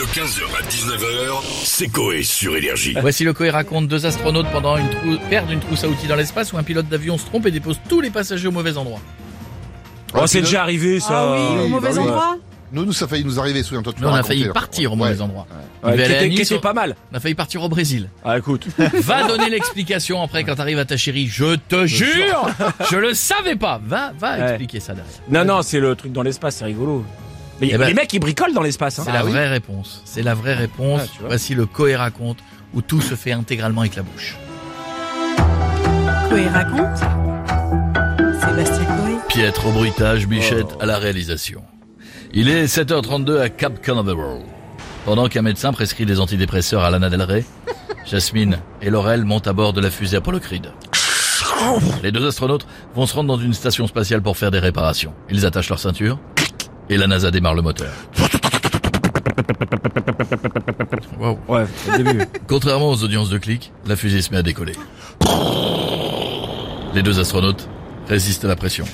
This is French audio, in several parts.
De 15h à 19h, c'est Coé sur Énergie. Voici le Coé raconte deux astronautes pendant une trou... perdent une trousse à outils dans l'espace où un pilote d'avion se trompe et dépose tous les passagers au mauvais endroit. Oh, c'est déjà arrivé ça. Ah oui, au mauvais bah ouais. endroit Nous, nous, ça a failli nous arriver, souviens-toi. on a raconté, failli là. partir au Ouais. mauvais endroit. Ouais, qui Nice, était pas mal. On a failli partir au Brésil. Ah écoute. Va donner l'explication après quand t'arrives à ta chérie. Je te jure, je le savais pas. Va, va Ouais. expliquer ça derrière. Non non, c'est le truc dans l'espace, c'est rigolo. Mais Eh ben- les mecs ils bricolent dans l'espace. Hein. C'est la vraie réponse. C'est la vraie réponse. Ah. Voici le Coé raconte où tout se fait intégralement avec la bouche. Coé raconte. Sébastien Coé. Piètre au bruitage, Bichette à la réalisation. Il est 7h32 à Cap Canaveral. Pendant qu'un médecin prescrit des antidépresseurs à Lana Del Rey, Jasmine et Laurel montent à bord de la fusée Apollo Creed. Les deux astronautes vont se rendre dans une station spatiale pour faire des réparations. Ils attachent leur ceinture et la NASA démarre le moteur. Wow. Ouais, au début. Contrairement aux audiences de clics, la fusée se met à décoller. Les deux astronautes résistent à la pression.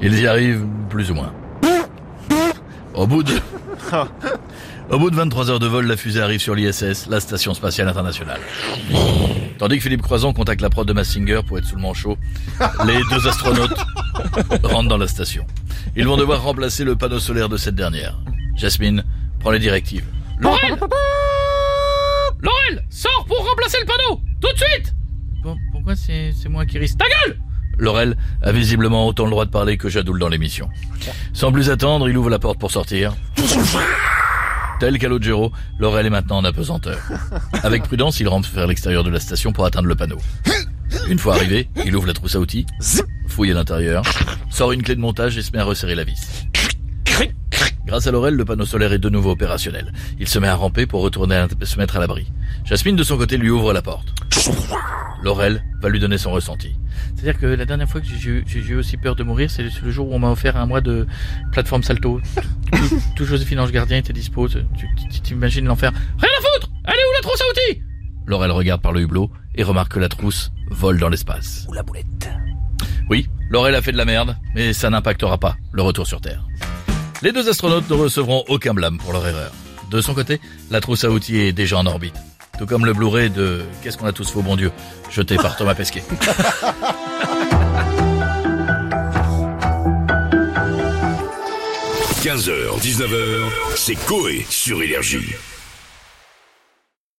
Ils y arrivent plus ou moins. Au bout de... Au bout de 23 heures de vol, la fusée arrive sur l'ISS, la Station Spatiale Internationale. Tandis que Philippe Croison contacte la prod de Massinger pour être sous le manchot, les deux astronautes rentrent dans la station. Ils vont devoir remplacer le panneau solaire de cette dernière. Jasmine prend les directives. Laurel Laurel Sors pour remplacer le panneau Tout de suite Pourquoi c'est moi qui risque Ta gueule? Laurel a visiblement autant le droit de parler que Jadoul dans l'émission. Sans plus attendre, il ouvre la porte pour sortir. Tel Calogero, Laurel est maintenant en apesanteur. Avec prudence, il rampe vers l'extérieur de la station pour atteindre le panneau. Une fois arrivé, il ouvre la trousse à outils, fouille à l'intérieur, sort une clé de montage et se met à resserrer la vis. Grâce à Laurel, le panneau solaire est de nouveau opérationnel. Il se met à ramper pour retourner à se mettre à l'abri. Jasmine, de son côté, lui ouvre la porte. Laurel va lui donner son ressenti. C'est-à-dire que la dernière fois que j'ai eu, aussi peur de mourir, c'est le- jour où on m'a offert un mois de plateforme salto. Tout, tout Joséphine Ange Gardien était dispo. Tu t'imagines l'enfer Rien à foutre Elle est où la trousse à outils? Laurel regarde par le hublot et remarque que la trousse vole dans l'espace. Ou la boulette. Oui, Laurel a fait de la merde, mais ça n'impactera pas le retour sur Terre. Les deux astronautes ne recevront aucun blâme pour leur erreur. De son côté, la trousse à outils est déjà en orbite. Tout comme le Blu-ray de Qu'est-ce qu'on a tous au bon Dieu, jeté par Thomas Pesquet. 15h, 19h, c'est Coé sur Énergie.